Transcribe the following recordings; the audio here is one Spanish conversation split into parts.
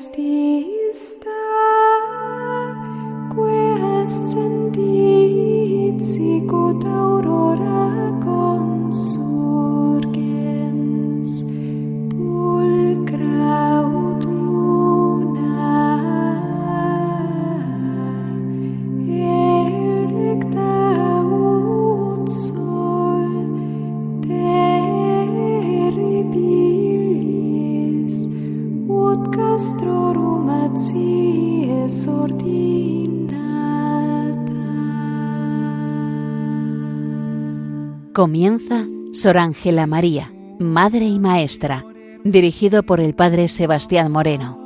Christi. Comienza Sor Ángela María, Madre y Maestra, dirigido por el Padre Sebastián Moreno.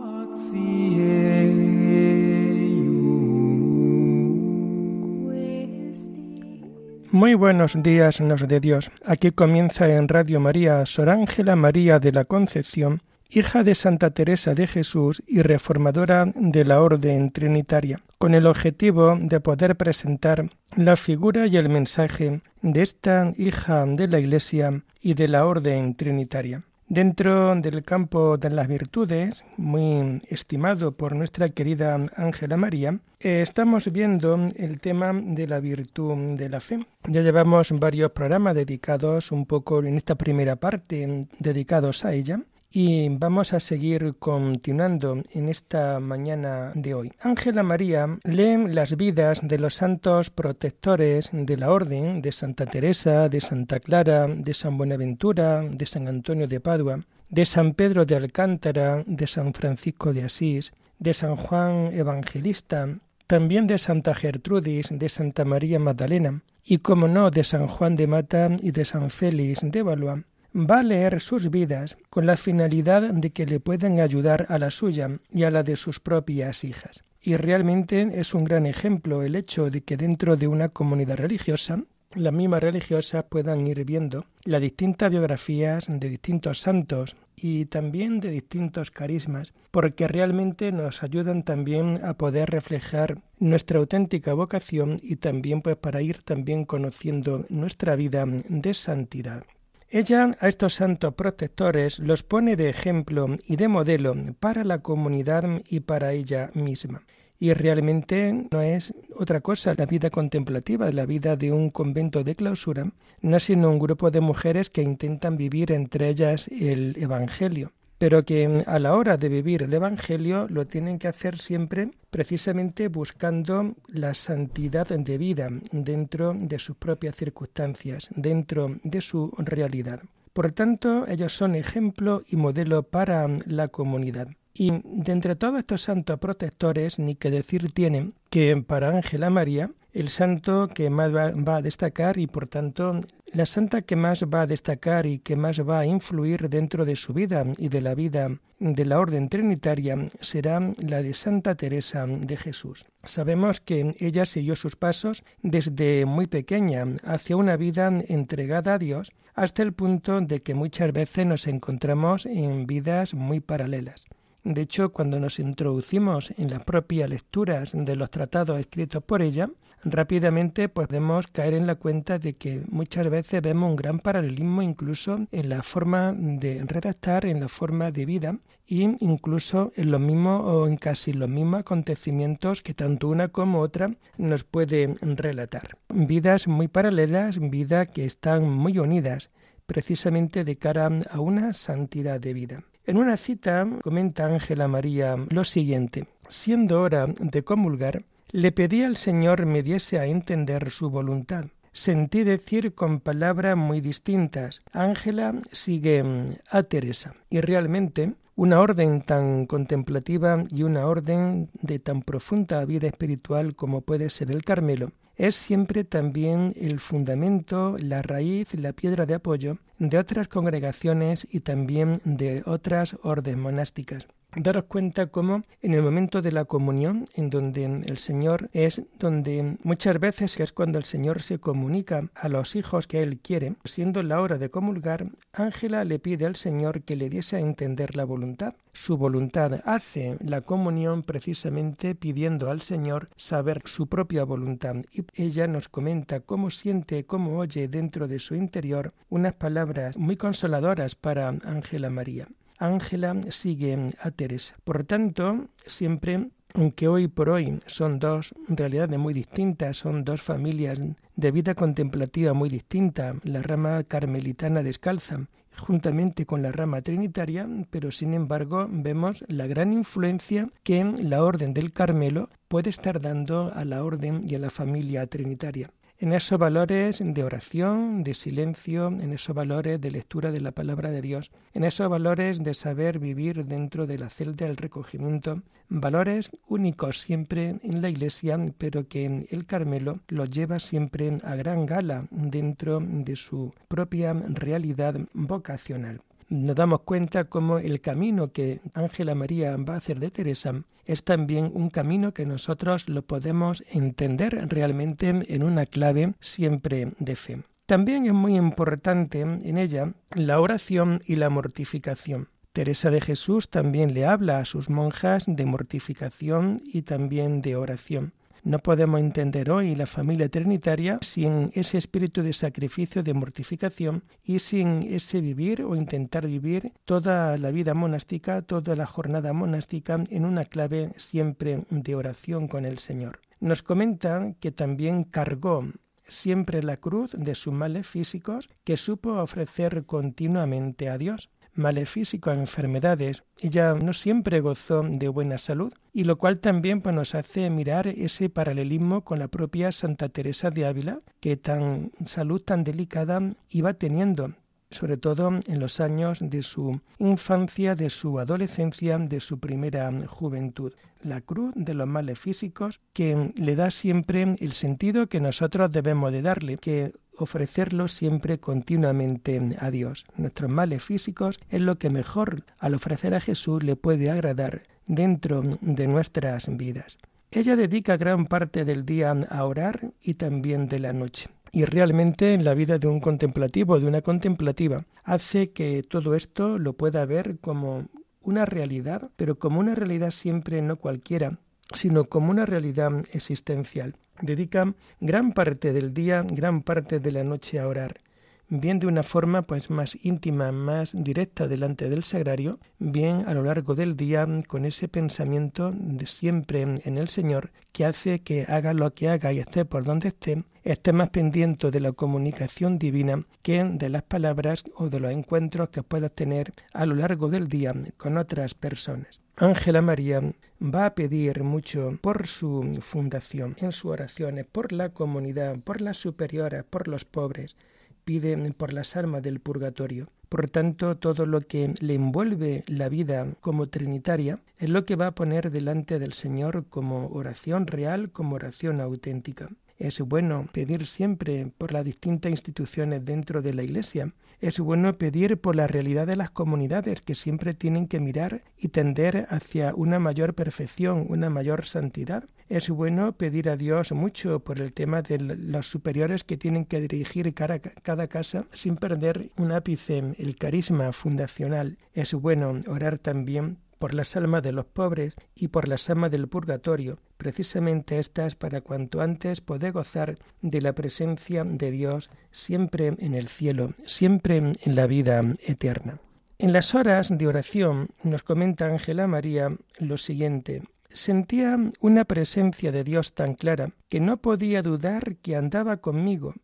Muy buenos días, nos de Dios. Aquí comienza en Radio María Sor Ángela María de la Concepción hija de Santa Teresa de Jesús y reformadora de la Orden Trinitaria, con el objetivo de poder presentar la figura y el mensaje de esta hija de la Iglesia y de la Orden Trinitaria. Dentro del campo de las virtudes, muy estimado por nuestra querida Ángela María, estamos viendo el tema de la virtud de la fe. Ya llevamos varios programas dedicados un poco en esta primera parte, dedicados a ella, y vamos a seguir continuando en esta mañana de hoy. Ángela María lee las vidas de los santos protectores de la Orden, de Santa Teresa, de Santa Clara, de San Buenaventura, de San Antonio de Padua, de San Pedro de Alcántara, de San Francisco de Asís, de San Juan Evangelista, también de Santa Gertrudis, de Santa María Magdalena, y como no, de San Juan de Mata y de San Félix de Valois, va a leer sus vidas con la finalidad de que le puedan ayudar a la suya y a la de sus propias hijas. Y realmente es un gran ejemplo el hecho de que dentro de una comunidad religiosa, las mismas religiosas puedan ir viendo las distintas biografías de distintos santos y también de distintos carismas, porque realmente nos ayudan también a poder reflejar nuestra auténtica vocación y también pues para ir también conociendo nuestra vida de santidad. Ella a estos santos protectores los pone de ejemplo y de modelo para la comunidad y para ella misma. Y realmente no es otra cosa la vida contemplativa, la vida de un convento de clausura, no sino un grupo de mujeres que intentan vivir entre ellas el Evangelio pero que a la hora de vivir el Evangelio lo tienen que hacer siempre precisamente buscando la santidad de vida dentro de sus propias circunstancias, dentro de su realidad. Por tanto, ellos son ejemplo y modelo para la comunidad. Y de entre todos estos santos protectores, ni que decir tiene que para Ángela María el santo que más va, a destacar y por tanto la santa que más va a destacar y que más va a influir dentro de su vida y de la vida de la orden trinitaria será la de Santa Teresa de Jesús. Sabemos que ella siguió sus pasos desde muy pequeña hacia una vida entregada a Dios hasta el punto de que muchas veces nos encontramos en vidas muy paralelas. De hecho, cuando nos introducimos en las propias lecturas de los tratados escritos por ella, rápidamente podemos caer en la cuenta de que muchas veces vemos un gran paralelismo incluso en la forma de redactar, en la forma de vida e incluso en los mismos o en casi los mismos acontecimientos que tanto una como otra nos pueden relatar. Vidas muy paralelas, vidas que están muy unidas precisamente de cara a una santidad de vida. En una cita comenta Ángela María lo siguiente, siendo hora de comulgar, le pedí al Señor me diese a entender su voluntad. Sentí decir con palabras muy distintas, Ángela sigue a Teresa. Y realmente una orden tan contemplativa y una orden de tan profunda vida espiritual como puede ser el Carmelo, es siempre también el fundamento, la raíz, la piedra de apoyo de otras congregaciones y también de otras órdenes monásticas daros cuenta cómo en el momento de la comunión, en donde el Señor es donde muchas veces es cuando el Señor se comunica a los hijos que Él quiere, siendo la hora de comulgar, Ángela le pide al Señor que le diese a entender la voluntad. Su voluntad hace la comunión precisamente pidiendo al Señor saber su propia voluntad y ella nos comenta cómo siente, cómo oye dentro de su interior unas palabras muy consoladoras para Ángela María. Ángela sigue a Teresa. Por tanto, siempre aunque hoy por hoy son dos realidades muy distintas, son dos familias de vida contemplativa muy distintas, la rama carmelitana descalza juntamente con la rama trinitaria, pero sin embargo vemos la gran influencia que la orden del Carmelo puede estar dando a la orden y a la familia trinitaria en esos valores de oración, de silencio, en esos valores de lectura de la palabra de Dios, en esos valores de saber vivir dentro de la celda del recogimiento, valores únicos siempre en la Iglesia, pero que el Carmelo los lleva siempre a gran gala dentro de su propia realidad vocacional nos damos cuenta cómo el camino que Ángela María va a hacer de Teresa es también un camino que nosotros lo podemos entender realmente en una clave siempre de fe. También es muy importante en ella la oración y la mortificación. Teresa de Jesús también le habla a sus monjas de mortificación y también de oración. No podemos entender hoy la familia trinitaria sin ese espíritu de sacrificio, de mortificación y sin ese vivir o intentar vivir toda la vida monástica, toda la jornada monástica en una clave siempre de oración con el Señor. Nos comenta que también cargó siempre la cruz de sus males físicos que supo ofrecer continuamente a Dios males físicos, enfermedades. Ella no siempre gozó de buena salud, y lo cual también pues, nos hace mirar ese paralelismo con la propia Santa Teresa de Ávila, que tan salud tan delicada iba teniendo sobre todo en los años de su infancia, de su adolescencia, de su primera juventud. La cruz de los males físicos que le da siempre el sentido que nosotros debemos de darle, que ofrecerlo siempre continuamente a Dios. Nuestros males físicos es lo que mejor al ofrecer a Jesús le puede agradar dentro de nuestras vidas. Ella dedica gran parte del día a orar y también de la noche. Y realmente en la vida de un contemplativo, de una contemplativa, hace que todo esto lo pueda ver como una realidad, pero como una realidad siempre no cualquiera, sino como una realidad existencial. Dedica gran parte del día, gran parte de la noche a orar, bien de una forma pues más íntima, más directa delante del sagrario, bien a lo largo del día con ese pensamiento de siempre en el Señor que hace que haga lo que haga y esté por donde esté, esté más pendiente de la comunicación divina que de las palabras o de los encuentros que pueda tener a lo largo del día con otras personas. Ángela María va a pedir mucho por su fundación, en sus oraciones, por la comunidad, por las superiores, por los pobres, pide por las almas del purgatorio. Por tanto, todo lo que le envuelve la vida como trinitaria es lo que va a poner delante del Señor como oración real, como oración auténtica. Es bueno pedir siempre por las distintas instituciones dentro de la Iglesia. Es bueno pedir por la realidad de las comunidades que siempre tienen que mirar y tender hacia una mayor perfección, una mayor santidad. Es bueno pedir a Dios mucho por el tema de los superiores que tienen que dirigir cada casa sin perder un ápice el carisma fundacional. Es bueno orar también por las almas de los pobres y por las almas del purgatorio, precisamente estas para cuanto antes poder gozar de la presencia de Dios siempre en el cielo, siempre en la vida eterna. En las horas de oración nos comenta Ángela María lo siguiente. Sentía una presencia de Dios tan clara que no podía dudar que andaba conmigo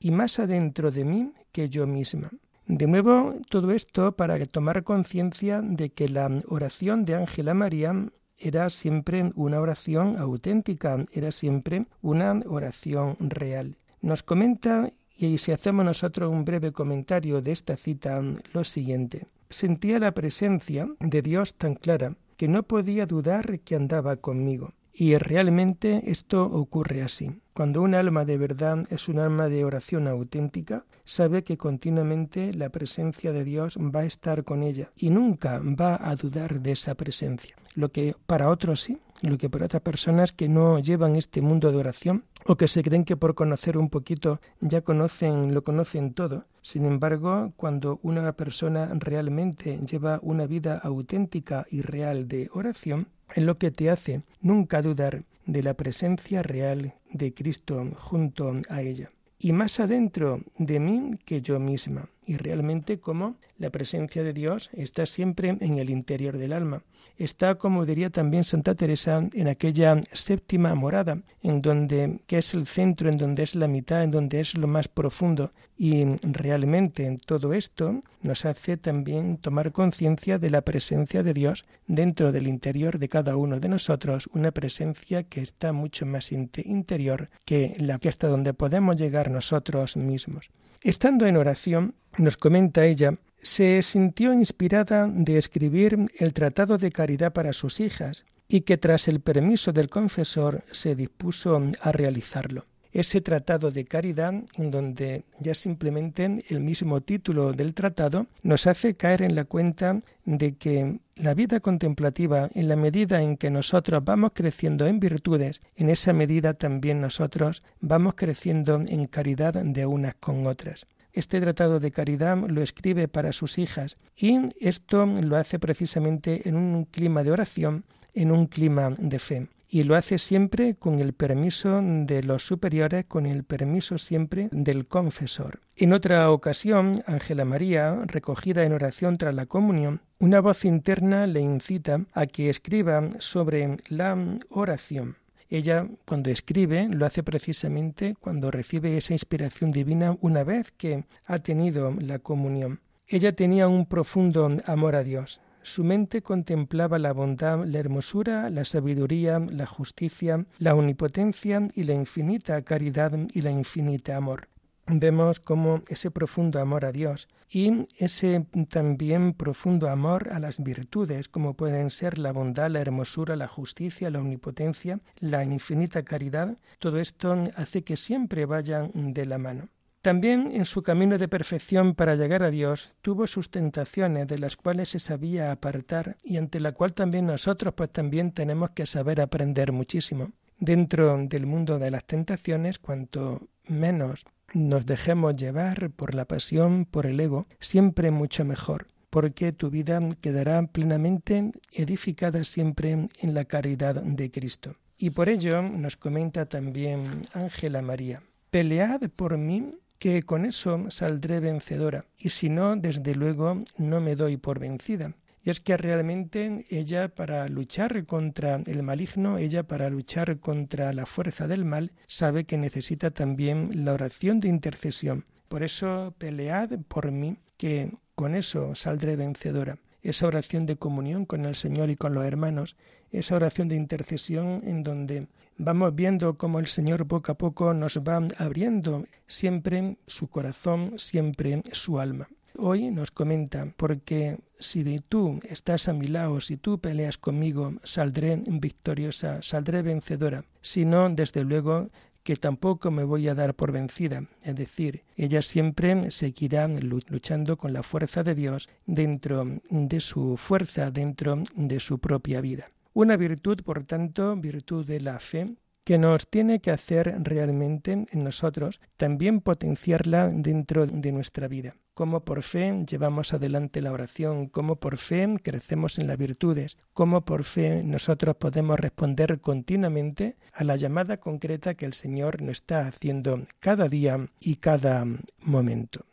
y más adentro de mí que yo misma. De nuevo, todo esto para tomar conciencia de que la oración de Ángela María era siempre una oración auténtica, era siempre una oración real. Nos comenta, y si hacemos nosotros un breve comentario de esta cita, lo siguiente. Sentía la presencia de Dios tan clara que no podía dudar que andaba conmigo. Y realmente esto ocurre así. Cuando un alma de verdad es un alma de oración auténtica, sabe que continuamente la presencia de Dios va a estar con ella y nunca va a dudar de esa presencia. Lo que para otros sí, lo que para otras personas que no llevan este mundo de oración o que se creen que por conocer un poquito ya conocen, lo conocen todo. Sin embargo, cuando una persona realmente lleva una vida auténtica y real de oración, es lo que te hace nunca dudar de la presencia real de Cristo junto a ella. Y más adentro de mí que yo misma. Y realmente como la presencia de Dios está siempre en el interior del alma. Está, como diría también Santa Teresa, en aquella séptima morada, en donde que es el centro, en donde es la mitad, en donde es lo más profundo. Y realmente en todo esto nos hace también tomar conciencia de la presencia de Dios dentro del interior de cada uno de nosotros, una presencia que está mucho más interior que la que hasta donde podemos llegar nosotros mismos. Estando en oración, nos comenta ella, se sintió inspirada de escribir el Tratado de Caridad para sus hijas y que tras el permiso del confesor se dispuso a realizarlo. Ese tratado de caridad, en donde ya simplemente el mismo título del tratado nos hace caer en la cuenta de que la vida contemplativa, en la medida en que nosotros vamos creciendo en virtudes, en esa medida también nosotros vamos creciendo en caridad de unas con otras. Este tratado de caridad lo escribe para sus hijas y esto lo hace precisamente en un clima de oración, en un clima de fe y lo hace siempre con el permiso de los superiores, con el permiso siempre del confesor. En otra ocasión, Ángela María, recogida en oración tras la comunión, una voz interna le incita a que escriba sobre la oración. Ella, cuando escribe, lo hace precisamente cuando recibe esa inspiración divina una vez que ha tenido la comunión. Ella tenía un profundo amor a Dios. Su mente contemplaba la bondad, la hermosura, la sabiduría, la justicia, la omnipotencia y la infinita caridad y la infinita amor. Vemos cómo ese profundo amor a Dios y ese también profundo amor a las virtudes, como pueden ser la bondad, la hermosura, la justicia, la omnipotencia, la infinita caridad, todo esto hace que siempre vayan de la mano. También en su camino de perfección para llegar a Dios tuvo sus tentaciones de las cuales se sabía apartar y ante la cual también nosotros pues también tenemos que saber aprender muchísimo. Dentro del mundo de las tentaciones, cuanto menos nos dejemos llevar por la pasión, por el ego, siempre mucho mejor, porque tu vida quedará plenamente edificada siempre en la caridad de Cristo. Y por ello nos comenta también Ángela María, pelead por mí que con eso saldré vencedora, y si no, desde luego no me doy por vencida. Y es que realmente ella para luchar contra el maligno, ella para luchar contra la fuerza del mal, sabe que necesita también la oración de intercesión. Por eso pelead por mí, que con eso saldré vencedora esa oración de comunión con el Señor y con los hermanos, esa oración de intercesión en donde vamos viendo cómo el Señor poco a poco nos va abriendo siempre su corazón, siempre su alma. Hoy nos comenta, porque si tú estás a mi lado, si tú peleas conmigo, saldré victoriosa, saldré vencedora. Si no, desde luego que tampoco me voy a dar por vencida. Es decir, ella siempre seguirá luchando con la fuerza de Dios dentro de su fuerza, dentro de su propia vida. Una virtud, por tanto, virtud de la fe, que nos tiene que hacer realmente en nosotros también potenciarla dentro de nuestra vida. Cómo por fe llevamos adelante la oración, cómo por fe crecemos en las virtudes, cómo por fe nosotros podemos responder continuamente a la llamada concreta que el Señor nos está haciendo cada día y cada momento.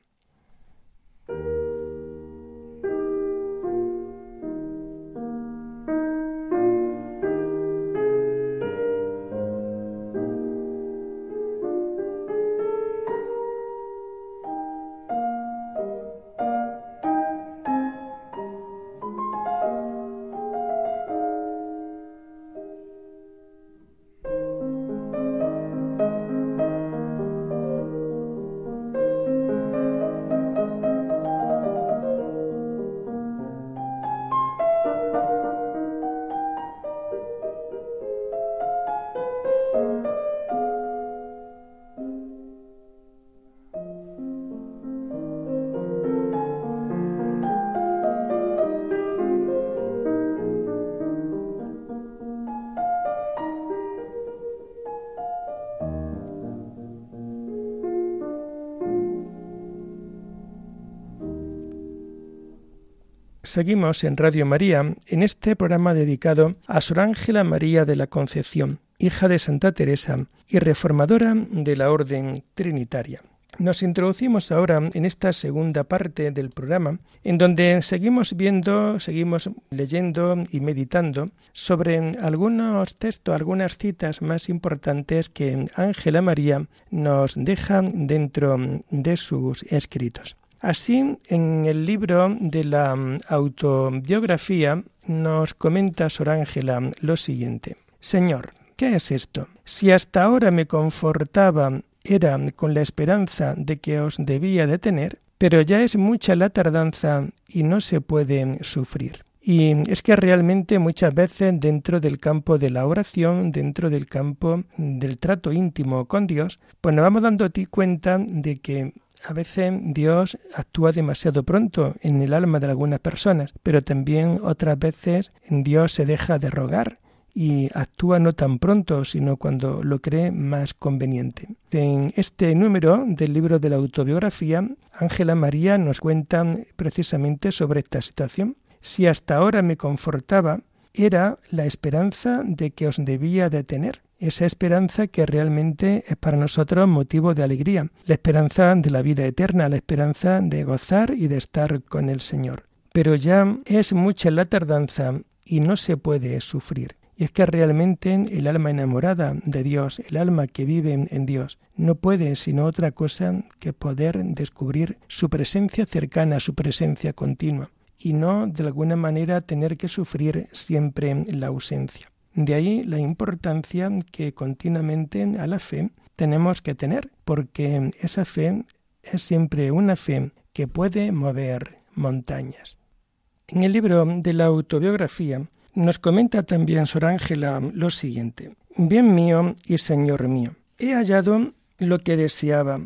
Seguimos en Radio María en este programa dedicado a Sor Ángela María de la Concepción, hija de Santa Teresa y reformadora de la Orden Trinitaria. Nos introducimos ahora en esta segunda parte del programa, en donde seguimos viendo, seguimos leyendo y meditando sobre algunos textos, algunas citas más importantes que Ángela María nos deja dentro de sus escritos. Así, en el libro de la autobiografía nos comenta Sor Ángela lo siguiente. Señor, ¿qué es esto? Si hasta ahora me confortaba era con la esperanza de que os debía de tener, pero ya es mucha la tardanza y no se puede sufrir. Y es que realmente muchas veces dentro del campo de la oración, dentro del campo del trato íntimo con Dios, pues nos vamos dando a ti cuenta de que a veces Dios actúa demasiado pronto en el alma de algunas personas, pero también otras veces Dios se deja de rogar y actúa no tan pronto, sino cuando lo cree más conveniente. En este número del libro de la autobiografía, Ángela María nos cuenta precisamente sobre esta situación. Si hasta ahora me confortaba, era la esperanza de que os debía de tener, esa esperanza que realmente es para nosotros motivo de alegría, la esperanza de la vida eterna, la esperanza de gozar y de estar con el Señor. Pero ya es mucha la tardanza y no se puede sufrir. Y es que realmente el alma enamorada de Dios, el alma que vive en Dios, no puede sino otra cosa que poder descubrir su presencia cercana, su presencia continua, y no de alguna manera tener que sufrir siempre la ausencia. De ahí la importancia que continuamente a la fe tenemos que tener, porque esa fe es siempre una fe que puede mover montañas. En el libro de la autobiografía nos comenta también Sor Ángela lo siguiente. Bien mío y Señor mío, he hallado lo que deseaba.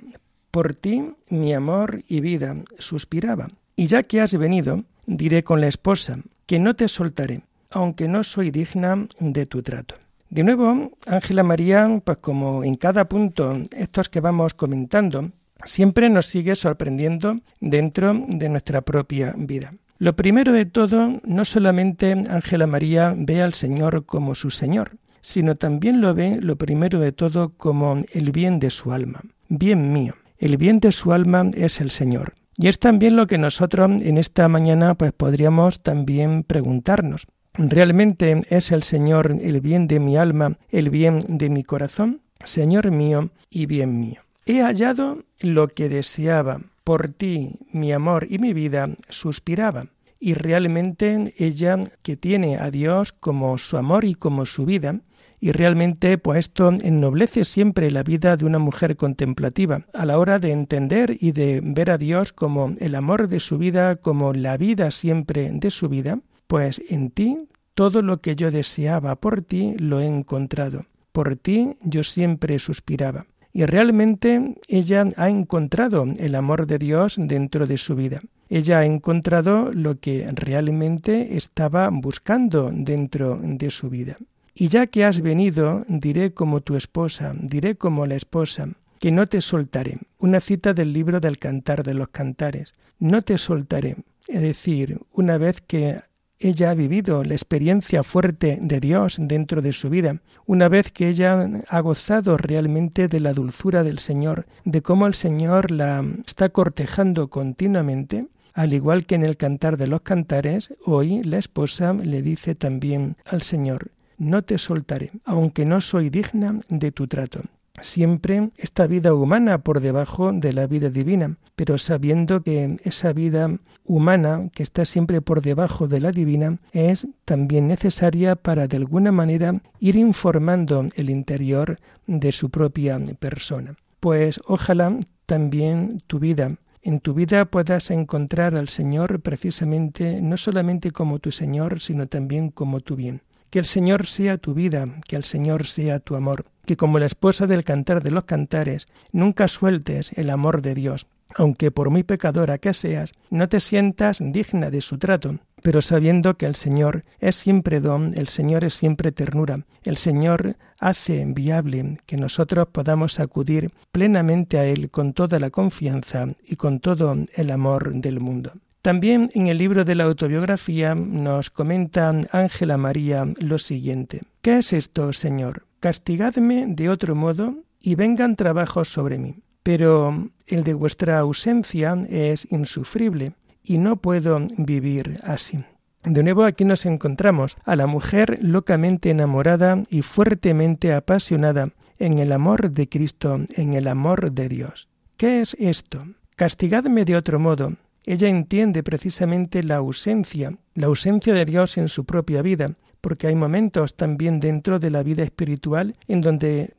Por ti mi amor y vida suspiraba. Y ya que has venido, diré con la esposa, que no te soltaré, aunque no soy digna de tu trato. De nuevo, Ángela María, pues como en cada punto estos que vamos comentando, siempre nos sigue sorprendiendo dentro de nuestra propia vida. Lo primero de todo, no solamente Ángela María ve al Señor como su Señor, sino también lo ve, lo primero de todo, como el bien de su alma. Bien mío. El bien de su alma es el Señor. Y es también lo que nosotros en esta mañana pues podríamos también preguntarnos. ¿Realmente es el Señor el bien de mi alma, el bien de mi corazón? Señor mío y bien mío. He hallado lo que deseaba, por ti mi amor y mi vida suspiraba. Y realmente ella que tiene a Dios como su amor y como su vida, y realmente pues esto ennoblece siempre la vida de una mujer contemplativa a la hora de entender y de ver a Dios como el amor de su vida, como la vida siempre de su vida, pues en ti todo lo que yo deseaba por ti lo he encontrado. Por ti yo siempre suspiraba. Y realmente ella ha encontrado el amor de Dios dentro de su vida. Ella ha encontrado lo que realmente estaba buscando dentro de su vida. Y ya que has venido, diré como tu esposa, diré como la esposa, que no te soltaré. Una cita del libro del Cantar de los Cantares. No te soltaré. Es decir, una vez que ella ha vivido la experiencia fuerte de Dios dentro de su vida, una vez que ella ha gozado realmente de la dulzura del Señor, de cómo el Señor la está cortejando continuamente, al igual que en el cantar de los cantares, hoy la esposa le dice también al Señor, no te soltaré, aunque no soy digna de tu trato siempre esta vida humana por debajo de la vida divina, pero sabiendo que esa vida humana que está siempre por debajo de la divina es también necesaria para de alguna manera ir informando el interior de su propia persona. Pues ojalá también tu vida en tu vida puedas encontrar al Señor precisamente no solamente como tu Señor, sino también como tu bien. Que el Señor sea tu vida, que el Señor sea tu amor, que como la esposa del cantar de los cantares, nunca sueltes el amor de Dios, aunque por muy pecadora que seas, no te sientas digna de su trato, pero sabiendo que el Señor es siempre don, el Señor es siempre ternura, el Señor hace viable que nosotros podamos acudir plenamente a Él con toda la confianza y con todo el amor del mundo. También en el libro de la autobiografía nos comenta Ángela María lo siguiente. ¿Qué es esto, Señor? Castigadme de otro modo y vengan trabajos sobre mí. pero el de vuestra ausencia es insufrible y no puedo vivir así. De nuevo aquí nos encontramos a la mujer locamente enamorada y fuertemente apasionada en el amor de Cristo, en el amor de Dios. ¿Qué es esto? Castigadme de otro modo. Ella entiende precisamente la ausencia, la ausencia de Dios en su propia vida, porque hay momentos también dentro de la vida espiritual en donde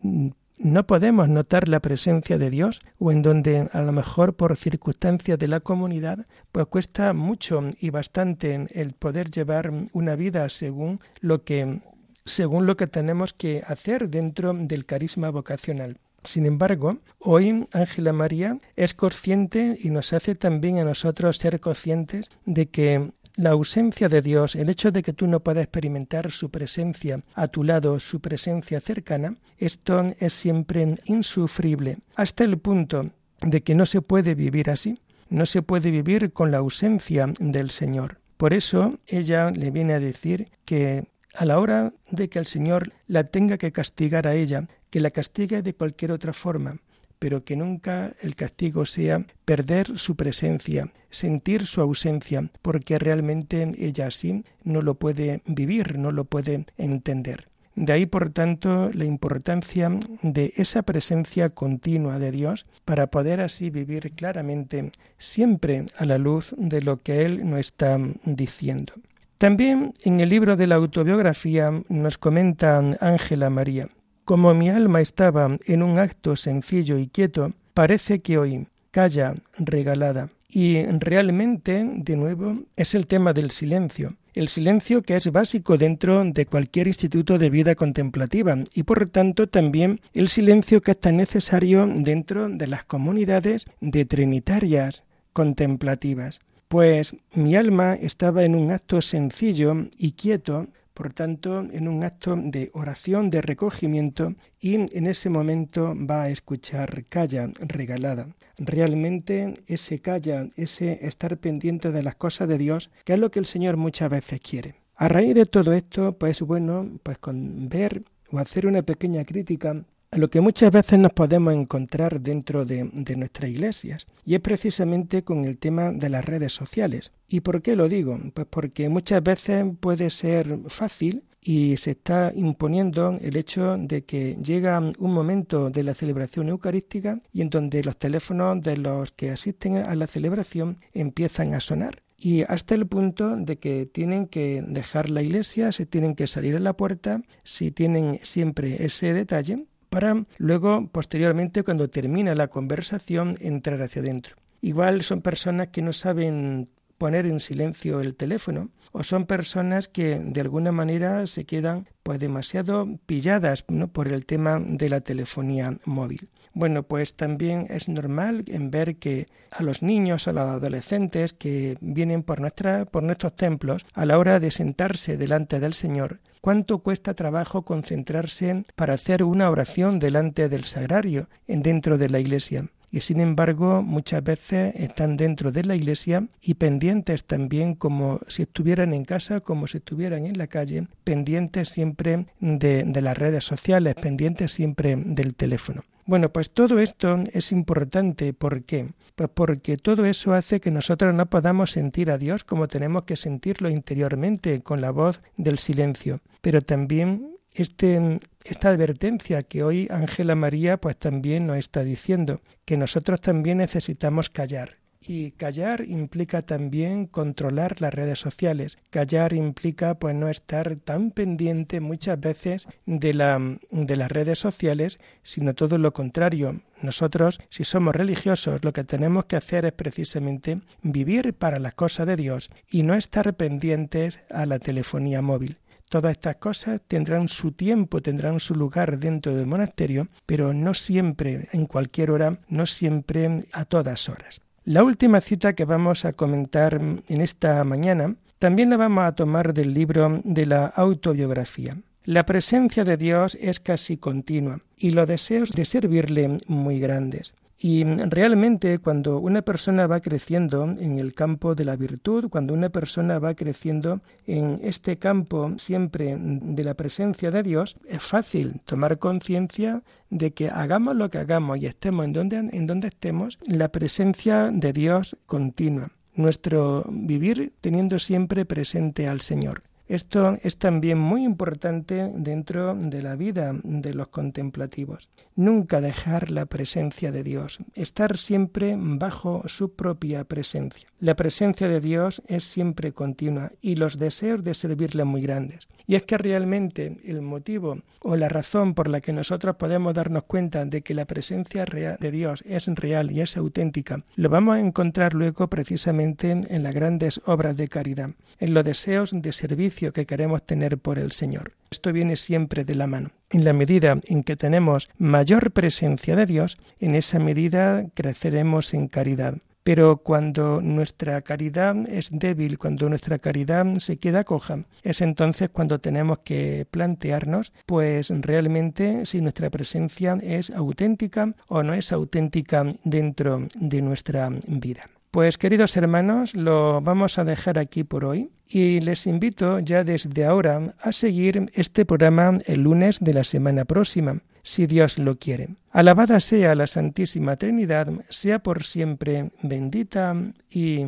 no podemos notar la presencia de Dios o en donde a lo mejor por circunstancias de la comunidad pues cuesta mucho y bastante el poder llevar una vida según lo que según lo que tenemos que hacer dentro del carisma vocacional. Sin embargo, hoy Ángela María es consciente y nos hace también a nosotros ser conscientes de que la ausencia de Dios, el hecho de que tú no puedas experimentar su presencia a tu lado, su presencia cercana, esto es siempre insufrible, hasta el punto de que no se puede vivir así, no se puede vivir con la ausencia del Señor. Por eso ella le viene a decir que a la hora de que el Señor la tenga que castigar a ella, que la castigue de cualquier otra forma, pero que nunca el castigo sea perder su presencia, sentir su ausencia, porque realmente ella así no lo puede vivir, no lo puede entender. De ahí, por tanto, la importancia de esa presencia continua de Dios para poder así vivir claramente siempre a la luz de lo que Él nos está diciendo. También en el libro de la autobiografía nos comenta Ángela María, como mi alma estaba en un acto sencillo y quieto, parece que hoy calla regalada. Y realmente, de nuevo, es el tema del silencio. El silencio que es básico dentro de cualquier instituto de vida contemplativa y por tanto también el silencio que es tan necesario dentro de las comunidades de trinitarias contemplativas. Pues mi alma estaba en un acto sencillo y quieto por tanto, en un acto de oración, de recogimiento, y en ese momento va a escuchar calla regalada. Realmente ese calla, ese estar pendiente de las cosas de Dios, que es lo que el Señor muchas veces quiere. A raíz de todo esto, pues bueno, pues con ver o hacer una pequeña crítica a lo que muchas veces nos podemos encontrar dentro de, nuestras iglesias, y es precisamente con el tema de las redes sociales. ¿Y por qué lo digo? Pues porque muchas veces puede ser fácil y se está imponiendo el hecho de que llega un momento de la celebración eucarística y en donde los teléfonos de los que asisten a la celebración empiezan a sonar y hasta el punto de que tienen que dejar la iglesia, se tienen que salir a la puerta, si tienen siempre ese detalle, para luego, posteriormente, cuando termina la conversación, entrar hacia adentro. Igual son personas que no saben poner en silencio el teléfono o son personas que de alguna manera se quedan pues demasiado pilladas por el tema de la telefonía móvil. Bueno, pues también es normal en ver que a los niños, a los adolescentes que vienen por, nuestra, por nuestros templos, a la hora de sentarse delante del Señor, cuánto cuesta trabajo concentrarse para hacer una oración delante del sagrario dentro de la iglesia y sin embargo muchas veces están dentro de la iglesia y pendientes también como si estuvieran en casa, como si estuvieran en la calle, pendientes siempre de, de las redes sociales, pendientes siempre del teléfono. Bueno, pues todo esto es importante. ¿Por qué? Pues porque todo eso hace que nosotros no podamos sentir a Dios como tenemos que sentirlo interiormente con la voz del silencio. Pero también este, esta advertencia que hoy Ángela María pues también nos está diciendo, que nosotros también necesitamos callar. Y callar implica también controlar las redes sociales. Callar implica pues no estar tan pendiente muchas veces de, la, de las redes sociales, sino todo lo contrario. Nosotros, si somos religiosos, lo que tenemos que hacer es precisamente vivir para las cosas de Dios y no estar pendientes a la telefonía móvil. Todas estas cosas tendrán su tiempo, tendrán su lugar dentro del monasterio, pero no siempre, en cualquier hora, no siempre a todas horas. La última cita que vamos a comentar en esta mañana también la vamos a tomar del libro de la autobiografía. La presencia de Dios es casi continua y los deseos de servirle muy grandes. Y realmente cuando una persona va creciendo en el campo de la virtud, cuando una persona va creciendo en este campo siempre de la presencia de Dios, es fácil tomar conciencia de que hagamos lo que hagamos y estemos en donde, en donde estemos, la presencia de Dios continua. Nuestro vivir teniendo siempre presente al Señor. Esto es también muy importante dentro de la vida de los contemplativos. Nunca dejar la presencia de Dios, estar siempre bajo su propia presencia. La presencia de Dios es siempre continua y los deseos de servirle muy grandes. Y es que realmente el motivo o la razón por la que nosotros podemos darnos cuenta de que la presencia de Dios es real y es auténtica, lo vamos a encontrar luego precisamente en las grandes obras de caridad, en los deseos de servicio que queremos tener por el Señor. Esto viene siempre de la mano. En la medida en que tenemos mayor presencia de Dios, en esa medida creceremos en caridad. Pero cuando nuestra caridad es débil, cuando nuestra caridad se queda coja, es entonces cuando tenemos que plantearnos, pues realmente si nuestra presencia es auténtica o no es auténtica dentro de nuestra vida. Pues queridos hermanos, lo vamos a dejar aquí por hoy y les invito ya desde ahora a seguir este programa el lunes de la semana próxima, si Dios lo quiere. Alabada sea la Santísima Trinidad, sea por siempre bendita y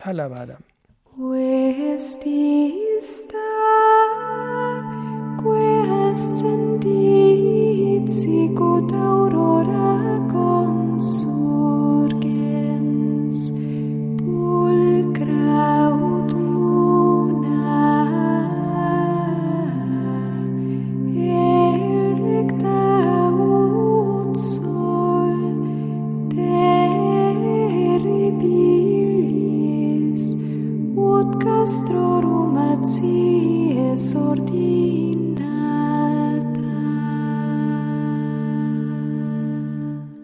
alabada.